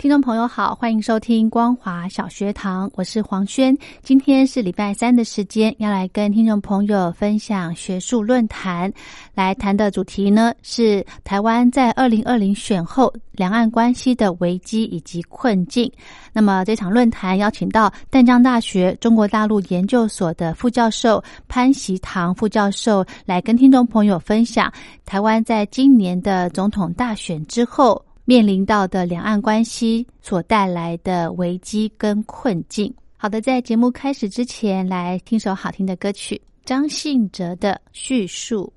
听众朋友好，欢迎收听光华小学堂，我是黄轩。今天是礼拜三的时间，要来跟听众朋友分享学术论坛。来谈的主题呢是台湾在二零二零选后两岸关系的危机以及困境。那么这场论坛邀请到淡江大学中国大陆研究所的副教授潘习堂副教授来跟听众朋友分享台湾在今年的总统大选之后。面临到的两岸关系所带来的危机跟困境。好的，在节目开始之前，来听首好听的歌曲，张信哲的《叙述》。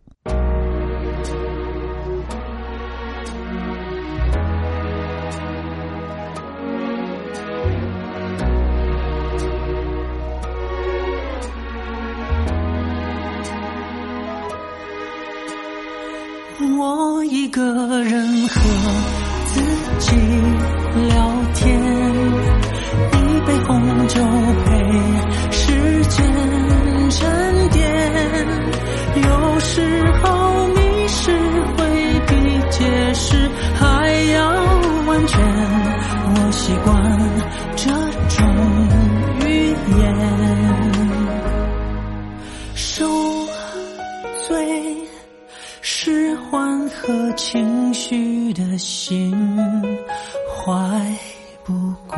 我一个人喝。自己聊天，一杯红酒陪时间沉淀。有时候的心。怀不轨，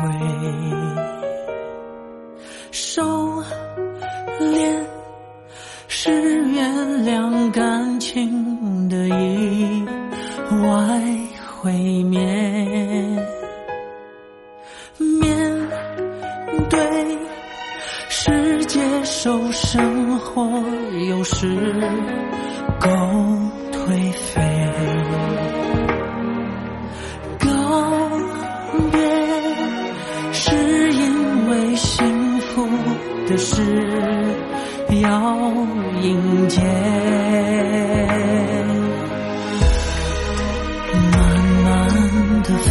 收敛是原谅感情的意外毁灭。面对是接受生活有时够颓废。要迎接，慢慢的飞，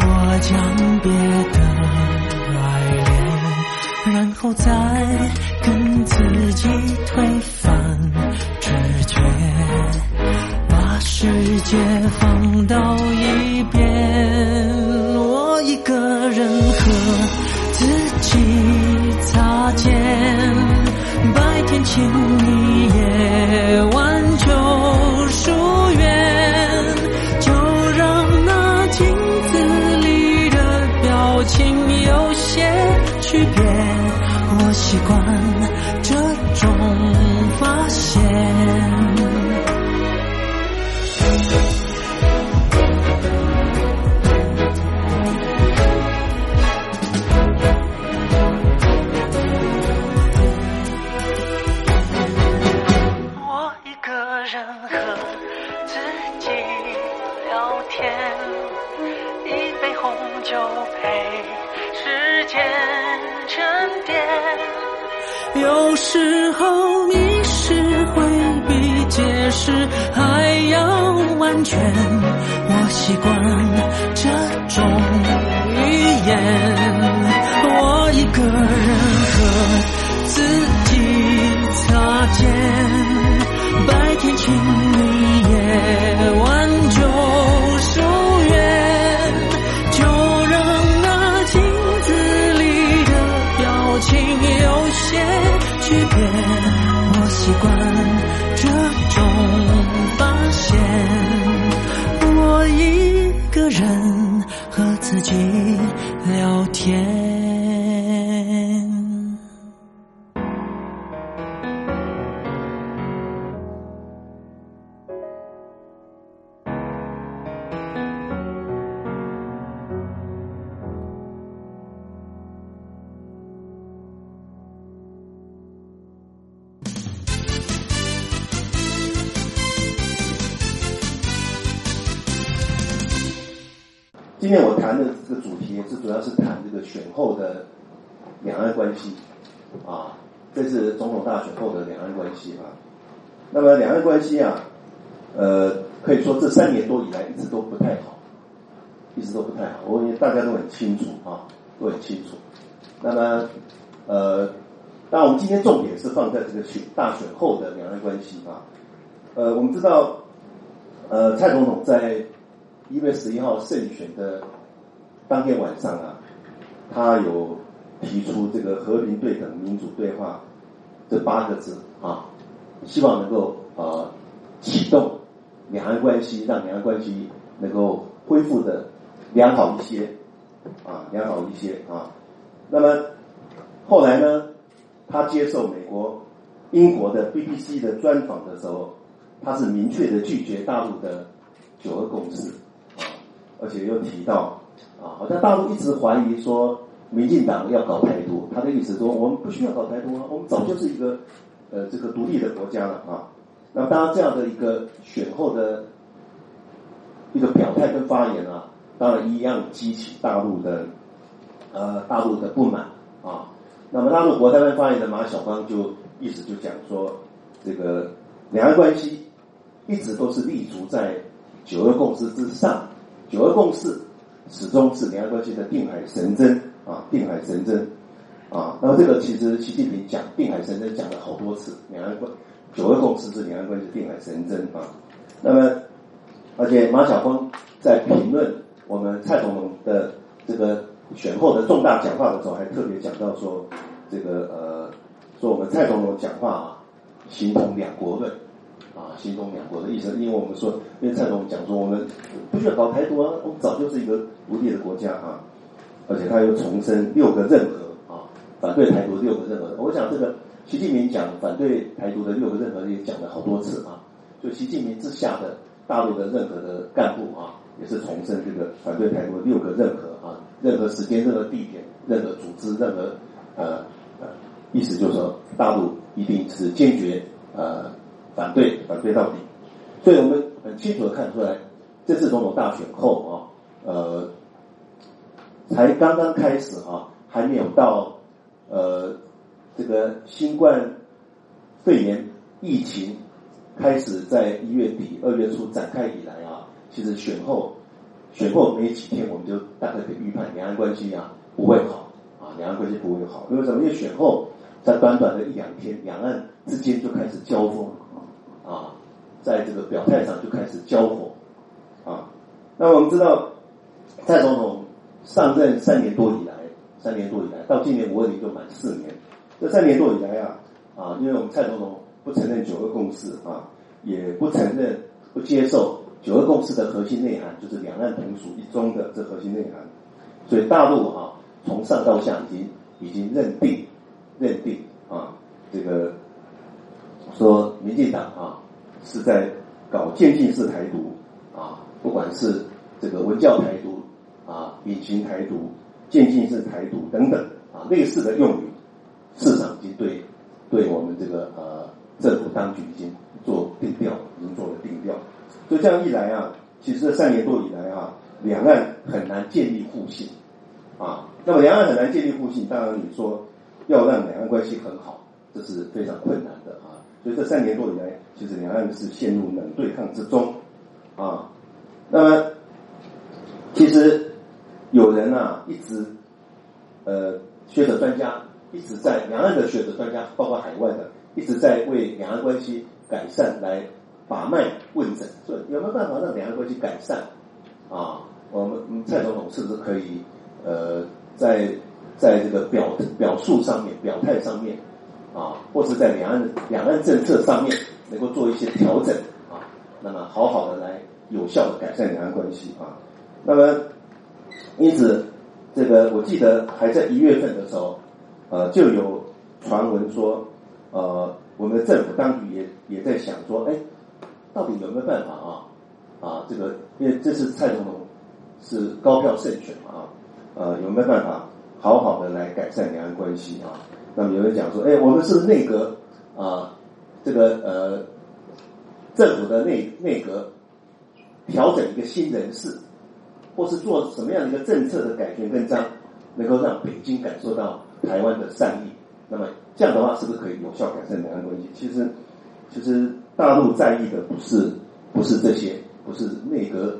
我将别的爱恋，然后再情有些区别，我习惯这种发现。我一个人和自己聊天，一杯红酒配。天沉淀有时候迷失会比解释还要完全，我习惯这种语言。我一个人和自己擦肩，白天亲今天我谈的这个主题是主要是谈这个选后的两岸关系啊，这是总统大选后的两岸关系啊。那么两岸关系啊，呃，可以说这三年多以来一直都不太好，一直都不太好。我为大家都很清楚啊，都很清楚。那么呃，当然我们今天重点是放在这个选大选后的两岸关系啊。呃，我们知道，呃，蔡总统在一月十一号胜选的当天晚上啊，他有提出这个和平、对等、民主对话这八个字啊，希望能够呃启动两岸关系，让两岸关系能够恢复的良好一些啊，良好一些啊。那么后来呢，他接受美国、英国的 BBC 的专访的时候。他是明确的拒绝大陆的九二共识，而且又提到啊，好像大陆一直怀疑说民进党要搞台独，他的意思说我们不需要搞台独啊，我们早就是一个呃这个独立的国家了啊。那当然这样的一个选后的一个表态跟发言啊，当然一样激起大陆的呃大陆的不满啊。那么大陆国台办发言的马晓光就意思就讲说这个两岸关系。一直都是立足在九二共识之上，九二共识始终是两岸关系的定海神针啊，定海神针啊。那么这个其实习近平讲定海神针讲了好多次，两岸关九二共识是两岸关系定海神针啊。那么而且马晓峰在评论我们蔡总统的这个选后的重大讲话的时候，还特别讲到说这个呃，说我们蔡总统讲话啊，形同两国论。啊，心中两国的意思，因为我们说，因为蔡总讲说，我们不需要搞台独啊，我们早就是一个独立的国家啊，而且他又重申六个任何啊，反对台独六个任何。我想这个习近平讲反对台独的六个任何也讲了好多次啊，就习近平之下的大陆的任何的干部啊，也是重申这个反对台独的六个任何啊，任何时间、任何地点、任何组织、任何呃呃，意思就是说，大陆一定是坚决呃。反对，反对到底。所以我们很清楚的看出来，这次总统大选后啊，呃，才刚刚开始啊，还没有到呃这个新冠肺炎疫情开始在一月底二月初展开以来啊，其实选后选后没几天，我们就大概可以预判两岸关系啊不会好啊，两岸关系不会好。因为什么？因为选后在短短的一两天，两岸之间就开始交锋。在这个表态上就开始交火啊。那我们知道，蔡总统上任三年多以来，三年多以来到今年五月底就满四年。这三年多以来啊，啊，因为我们蔡总统不承认九二共识啊，也不承认、不接受九二共识的核心内涵，就是两岸同属一中的这核心内涵。所以大陆啊，从上到下已经已经认定认定啊，这个。说民进党啊是在搞渐进式台独啊，不管是这个文教台独啊、隐形台独、渐进式台独等等啊，类似的用语，市场已经对对我们这个呃政府当局已经做定调，已经做了定调。所以这样一来啊，其实这三年多以来啊，两岸很难建立互信啊。那么两岸很难建立互信，当然你说要让两岸关系很好，这是非常困难的啊。所以这三年多以来，其实两岸是陷入冷对抗之中啊。那么，其实有人啊，一直呃学者专家一直在两岸的学者专家，包括海外的，一直在为两岸关系改善来把脉问诊，说有没有办法让两岸关系改善啊？我们蔡总统是不是可以呃在在这个表表述上面、表态上面？啊，或是在两岸两岸政策上面能够做一些调整啊，那么好好的来有效的改善两岸关系啊。那么因此，这个我记得还在一月份的时候，呃，就有传闻说，呃，我们的政府当局也也在想说，哎，到底有没有办法啊？啊，这个因为这次蔡总统是高票胜选嘛啊，呃，有没有办法好好的来改善两岸关系啊？那么有人讲说，哎，我们是内阁啊，这个呃，政府的内内阁调整一个新人事或是做什么样的一个政策的改变跟章，能够让北京感受到台湾的善意。那么这样的话，是不是可以有效改善两岸关系？其实，其实大陆在意的不是不是这些，不是内阁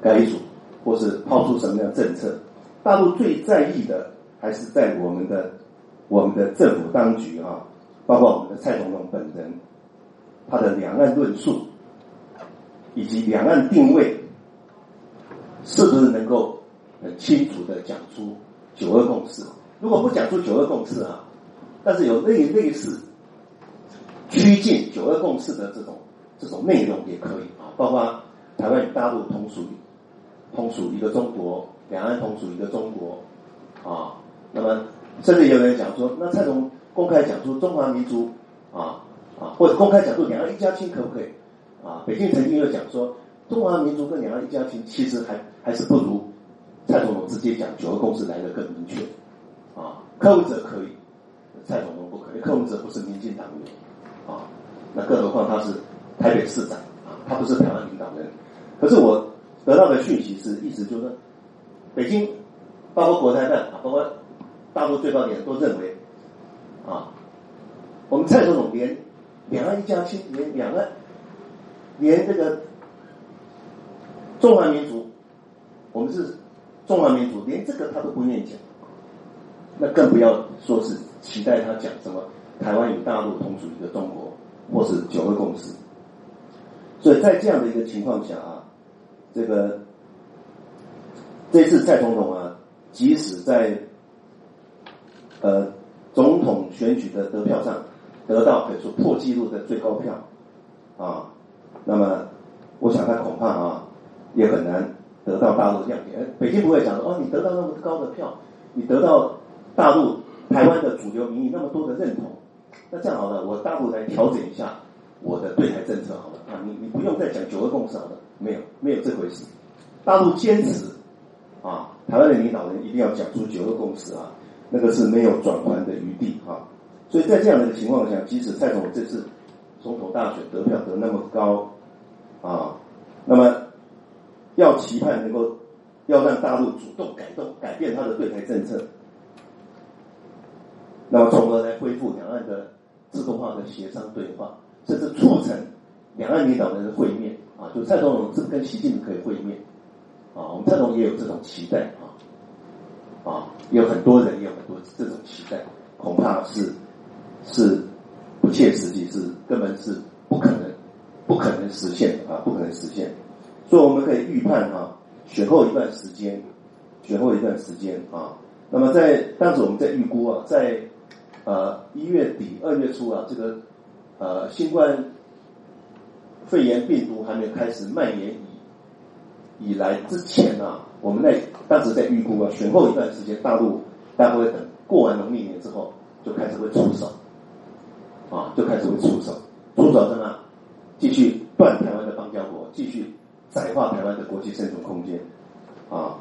改组，或是抛出什么样的政策。大陆最在意的还是在我们的我们的政府当局啊，包括我们的蔡总统本人，他的两岸论述以及两岸定位，是不是能够很清楚的讲出九二共识？如果不讲出九二共识啊，但是有类类似趋近九二共识的这种这种内容也可以啊，包括台湾与大陆同属同属一个中国。两岸同属一个中国，啊，那么甚至有人讲说，那蔡总公开讲出中华民族，啊啊，或者公开讲出两岸一家亲可不可以？啊，北京曾经有讲说，中华民族跟两岸一家亲其实还还是不如蔡总统直接讲九个共识来的更明确，啊，柯文哲可以，蔡总统不可以，柯文哲不是民进党员，啊，那更何况他是台北市长，啊，他不是台湾领导人，可是我得到的讯息是，意思就是。北京，包括国台办啊，包括大陆最高点都认为，啊，我们蔡总统连两岸一家亲，连两岸，连这个中华民族，我们是中华民族，连这个他都不愿意讲，那更不要说是期待他讲什么台湾与大陆同属一个中国，或是九个共识。所以在这样的一个情况下啊，这个。这次蔡总统啊，即使在呃总统选举的得票上得到可以说破纪录的最高票啊，那么我想他恐怕啊也很难得到大陆的谅解。北京不会讲说哦，你得到那么高的票，你得到大陆台湾的主流民意那么多的认同，那这样好了，我大陆来调整一下我的对台政策好了啊，你你不用再讲九二共识好了，没有没有这回事，大陆坚持。啊，台湾的领导人一定要讲出九二共识啊，那个是没有转圜的余地啊。所以在这样的情况下，即使蔡总这次总统大选得票得那么高啊，那么要期盼能够要让大陆主动改动改变他的对台政策，那么从而来恢复两岸的自动化的协商对话，甚至促成两岸领导人的会面啊，就蔡总统是跟习近平可以会面。啊，我们蔡总也有这种期待啊，啊，有很多人有很多这种期待，恐怕是是不切实际，是根本是不可能不可能实现啊，不可能实现。所以我们可以预判啊，选后一段时间，选后一段时间啊，那么在当时我们在预估啊，在呃一月底二月初啊，这个呃新冠肺炎病毒还没有开始蔓延。以来之前啊，我们在当时在预估啊，选后一段时间，大陆大概会等过完农历年之后，就开始会出手，啊，就开始会出手，出手什么？继续断台湾的邦交国，继续窄化台湾的国际生存空间，啊，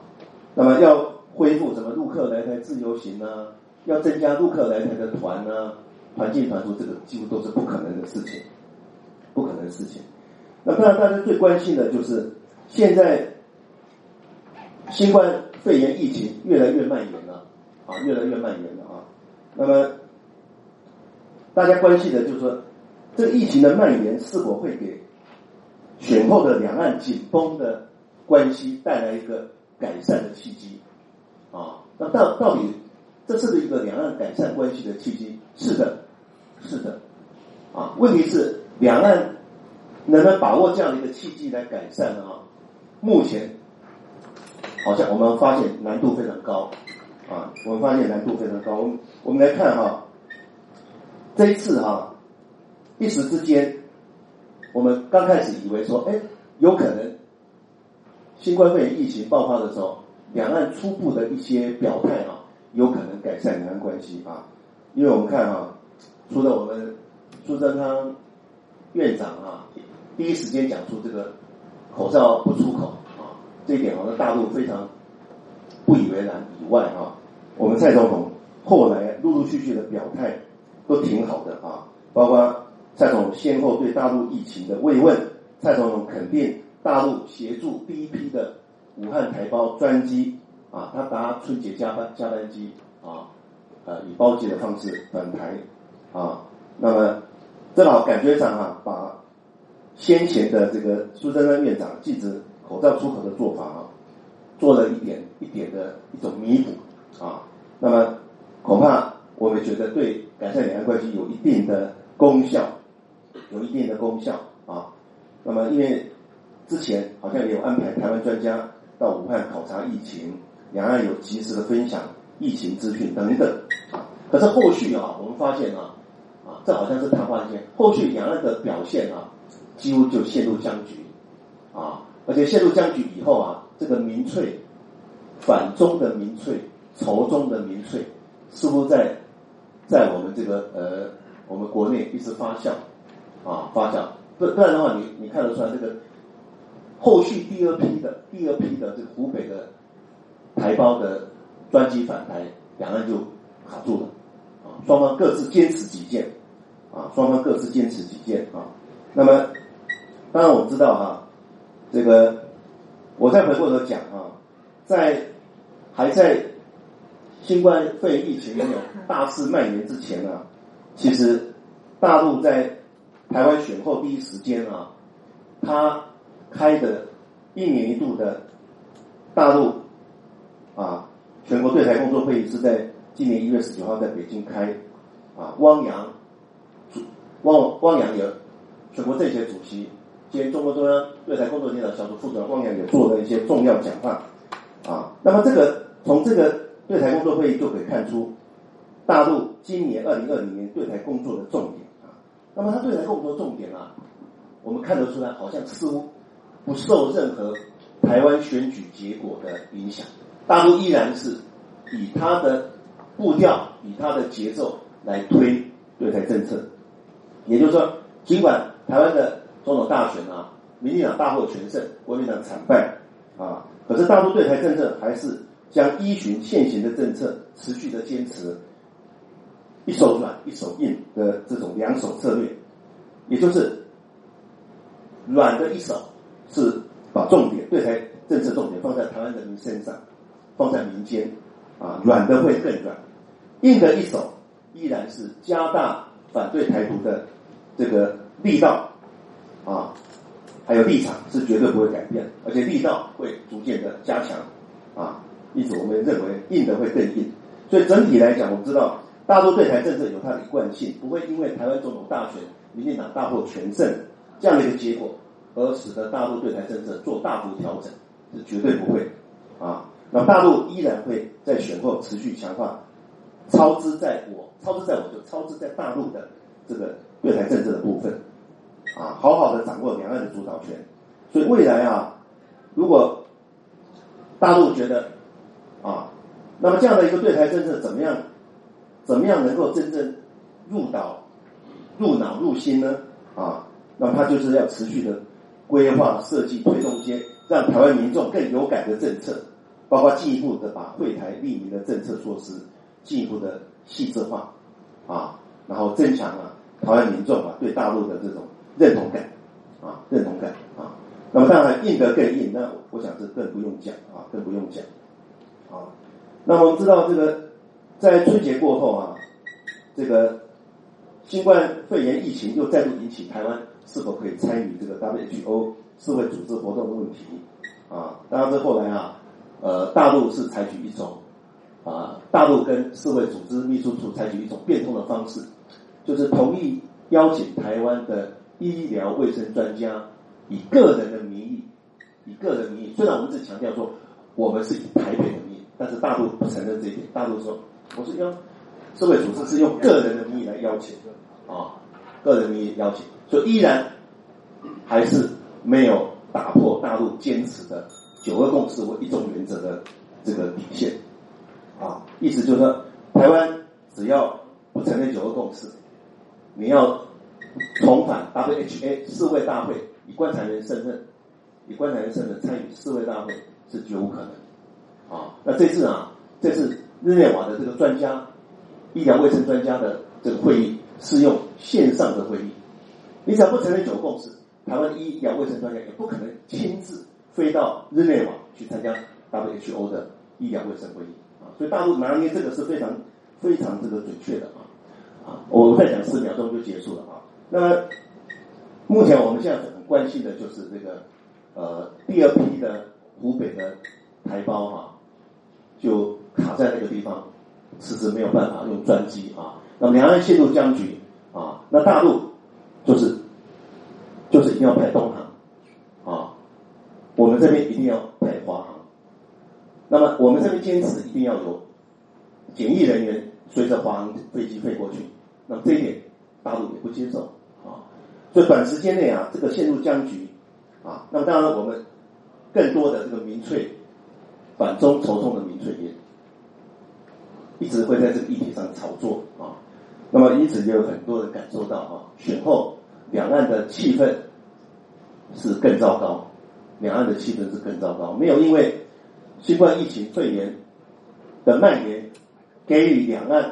那么要恢复什么陆客来台自由行呢？要增加陆客来台的团呢？团进团出，这个几乎都是不可能的事情，不可能的事情。那当然，大家最关心的就是。现在新冠肺炎疫情越来越蔓延了，啊，越来越蔓延了啊。那么大家关心的就是说，这疫情的蔓延是否会给选后的两岸紧绷的关系带来一个改善的契机？啊，那到到底这是一个两岸改善关系的契机？是的，是的。啊，问题是两岸能不能把握这样的一个契机来改善呢？啊目前好像我们发现难度非常高啊，我们发现难度非常高。我们我们来看哈，这一次哈，一时之间，我们刚开始以为说，哎，有可能新冠肺炎疫情爆发的时候，两岸初步的一些表态啊，有可能改善两岸关系啊。因为我们看哈，除了我们苏贞昌院长啊，第一时间讲出这个。口罩不出口，这一点好像大陆非常不以为然。以外啊，我们蔡总统后来陆陆续续的表态都挺好的啊，包括蔡总统先后对大陆疫情的慰问，蔡总统肯定大陆协助第一批的武汉台胞专机啊，他搭春节加班加班机啊，呃，以包机的方式返台啊，那么正好感觉上啊，把先前的这个苏贞昌院长禁止口罩出口的做法啊，做了一点一点的一种弥补啊，那么恐怕我们觉得对改善两岸关系有一定的功效，有一定的功效啊。那么因为之前好像也有安排台湾专家到武汉考察疫情，两岸有及时的分享疫情资讯等等。可是后续啊，我们发现啊，啊，这好像是昙花一现，后续两岸的表现啊。几乎就陷入僵局啊！而且陷入僵局以后啊，这个民粹反中的民粹、仇中的民粹，似乎在在我们这个呃我们国内一直发酵啊发酵。不不然的话，你你看得出来，这个后续第二批的第二批的这个湖北的台胞的专机返台，两岸就卡住了啊！双方各自坚持己见啊，双方各自坚持己见啊。那么。当然我们知道哈，这个我再回过头讲啊，在还在新冠肺炎疫情没有大肆蔓延之前啊，其实大陆在台湾选后第一时间啊，他开的一年一度的大陆啊全国对台工作会议是在今年一月十九号在北京开啊，汪洋汪汪洋有全国政协主席。今天中国中央对台工作领导小组副主任汪洋也做了一些重要讲话啊。那么这个从这个对台工作会议就可以看出，大陆今年二零二零年对台工作的重点啊。那么他对台工作重点啊，我们看得出来，好像似乎不受任何台湾选举结果的影响。大陆依然是以他的步调、以他的节奏来推对台政策。也就是说，尽管台湾的总统大选啊，民进党大获全胜，国民党惨败啊。可是大陆对台政策还是将依循现行的政策，持续的坚持一手软一手硬的这种两手策略，也就是软的一手是把重点对台政策重点放在台湾人民身上，放在民间啊，软的会更软，硬的一手依然是加大反对台独的这个力道。还有立场是绝对不会改变，而且力道会逐渐的加强啊。因此，我们认为硬的会更硬。所以整体来讲，我们知道大陆对台政策有它的一贯性，不会因为台湾总统大选民进党大获全胜这样的一个结果，而使得大陆对台政策做大幅调整，是绝对不会啊。那大陆依然会在选后持续强化超支在我，超支在我就超支在大陆的这个对台政策的部分。啊，好好的掌握两岸的主导权，所以未来啊，如果大陆觉得啊，那么这样的一个对台政策怎么样，怎么样能够真正入岛、入脑、入心呢？啊，那么他就是要持续的规划、设计、推动一些让台湾民众更有感的政策，包括进一步的把会台利民的政策措施进一步的细致化啊，然后增强了台湾民众啊对大陆的这种。认同感啊，认同感啊，那么当然硬的更硬，那我想这更不用讲啊，更不用讲啊。那我们知道这个在春节过后啊，这个新冠肺炎疫情又再度引起台湾是否可以参与这个 WHO 世卫组织活动的问题啊。当然这后来啊，呃，大陆是采取一种啊，大陆跟世卫组织秘书处采取一种变通的方式，就是同意邀请台湾的。医疗卫生专家以个人的名义，以个人名义，虽然我们只强调说我们是以台北的名义，但是大陆不承认这一点。大陆说我是用社会组织是用个人的名义来邀请啊，个人名义邀请，所以依然还是没有打破大陆坚持的九二共识或一种原则的这个底线啊。意思就是说，台湾只要不承认九二共识，你要。重返 WHA 世卫大会，以观察员身份，以观察员身份参与世卫大会是绝无可能。啊，那这次啊，这次日内瓦的这个专家，医疗卫生专家的这个会议是用线上的会议。你只要不承认九共识，台湾医疗卫生专家也不可能亲自飞到日内瓦去参加 WHO 的医疗卫生会议啊，所以大陆拿捏这个是非常非常这个准确的啊啊，我再讲四秒钟就结束了啊。那么目前我们现在很关心的就是这个呃第二批的湖北的台胞哈，就卡在那个地方，迟迟没有办法用专机啊。那两岸陷入僵局啊，那大陆就是就是一定要派东航啊，我们这边一定要派华航。那么我们这边坚持一定要有检疫人员随着华航飞机飞过去，那么这一点大陆也不接受。所以短时间内啊，这个陷入僵局啊，那么当然我们更多的这个民粹反中仇中的民粹也一直会在这个议题上炒作啊。那么因此也有很多人感受到啊，选后两岸的气氛是更糟糕，两岸的气氛是更糟糕，没有因为新冠疫情肺炎的蔓延，给予两岸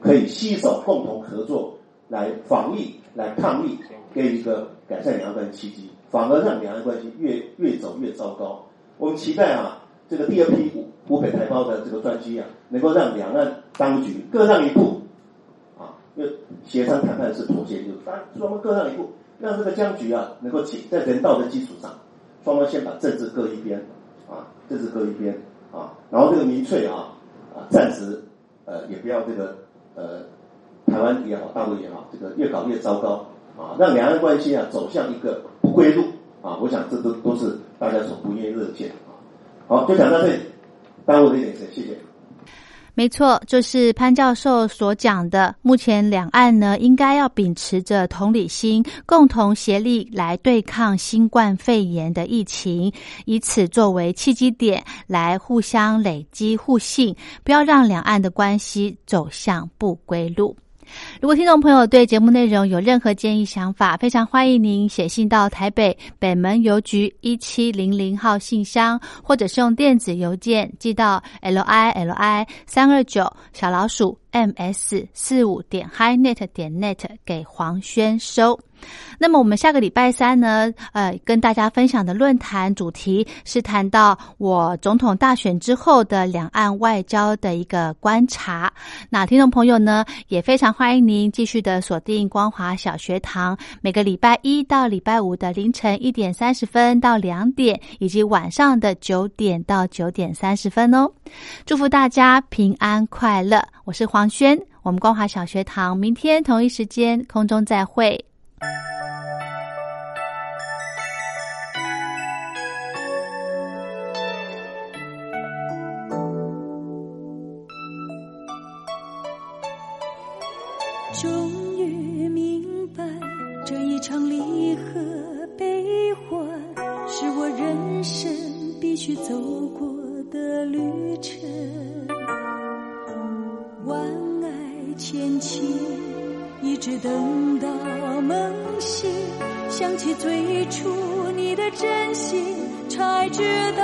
可以携手共同合作来防疫、来抗疫，给一个改善两岸关系契机，反而让两岸关系越越走越糟糕。我们期待啊，这个第二批湖北台胞的这个专机啊，能够让两岸当局各让一步。啊因为协商谈判是妥协，就是双方各让一步，让这个僵局啊能够起在人道的基础上，双方先把政治搁一边啊，政治搁一边啊，然后这个民粹啊啊暂时呃也不要这个呃台湾也好，大陆也好，这个越搞越糟糕啊，让两岸关系啊走向一个不归路啊，我想这都都是大家所不愿乐见啊。好，就讲到这里，耽误了一点时间，谢谢。没错，就是潘教授所讲的。目前两岸呢，应该要秉持着同理心，共同协力来对抗新冠肺炎的疫情，以此作为契机点，来互相累积互信，不要让两岸的关系走向不归路。如果听众朋友对节目内容有任何建议想法，非常欢迎您写信到台北北门邮局一七零零号信箱，或者是用电子邮件寄到 l i l i 三二九小老鼠 m s 四五点 highnet 点 net 给黄轩收。那么我们下个礼拜三呢，呃，跟大家分享的论坛主题是谈到我总统大选之后的两岸外交的一个观察。那听众朋友呢，也非常欢迎您继续的锁定光华小学堂，每个礼拜一到礼拜五的凌晨一点三十分到两点，以及晚上的九点到九点三十分哦。祝福大家平安快乐，我是黄轩，我们光华小学堂明天同一时间空中再会。终于明白，这一场离合悲欢，是我人生必须走过的旅程。心。一直等到梦醒，想起最初你的真心，才知道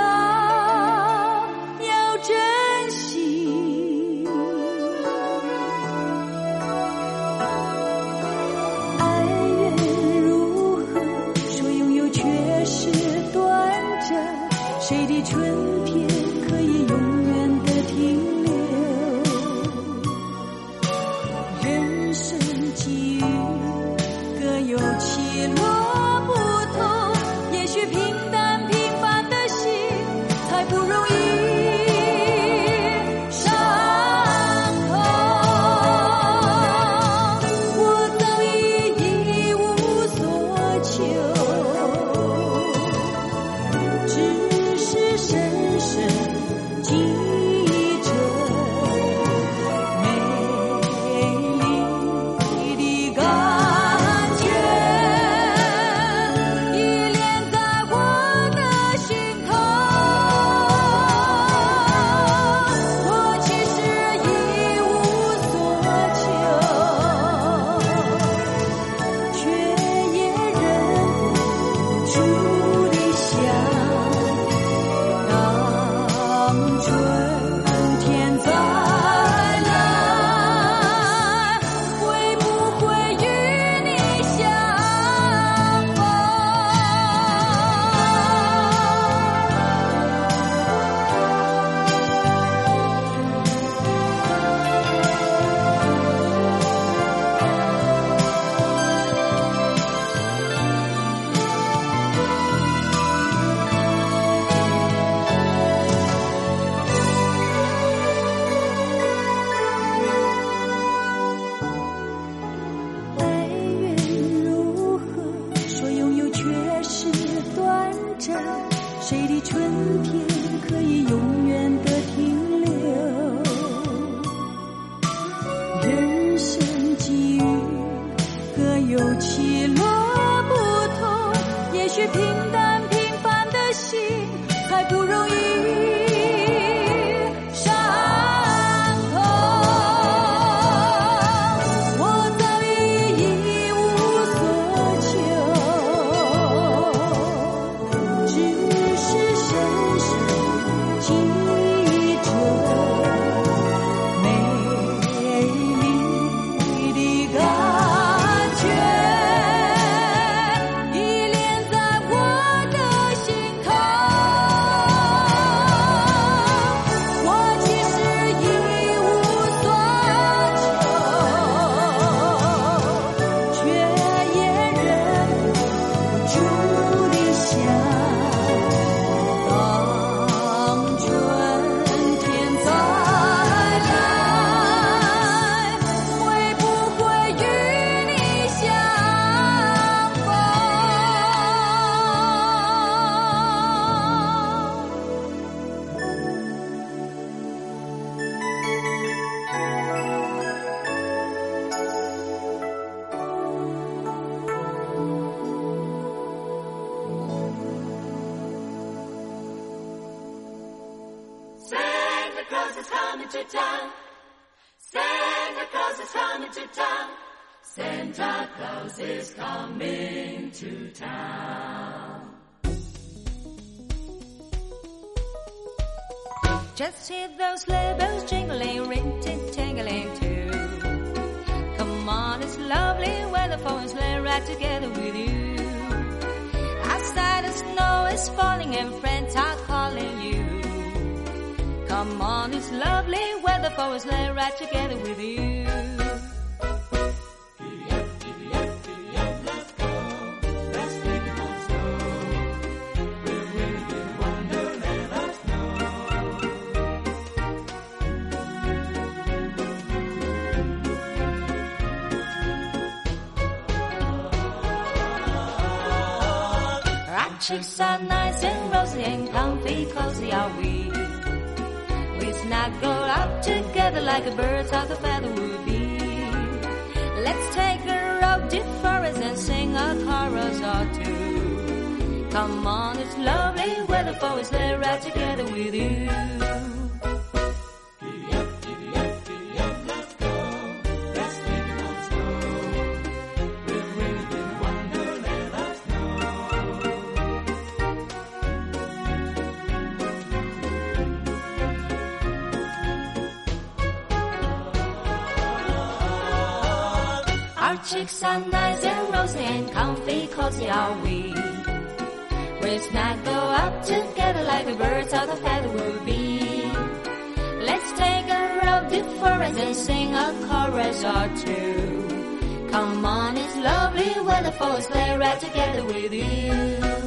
coming to town. Santa Claus is coming to town. Santa Claus is coming to town. Just hear those sleigh bells jingling, ring ting tingling too. Come on, it's lovely weather for a sleigh ride together with you. Outside the snow is falling and friends are calling you. Come on, it's lovely weather for a sleigh ride together with you. Cheeks are nice and rosy and comfy, cozy are we. We go out together like a birds of a feather would be. Let's take a road to forest and sing a chorus or two. Come on, it's lovely weather for us, let's ride together with you. Our are nice and rosy and comfy, cozy are we. We snuggle up together like the birds of the feather would be. Let's take a road to forest and sing a chorus or two. Come on, it's lovely weather for a sleigh ride together with you.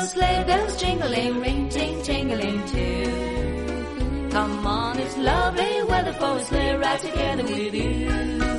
Those sleigh bells jingling, ring ting tingling too. Come on, it's lovely weather for a sleigh ride together with you.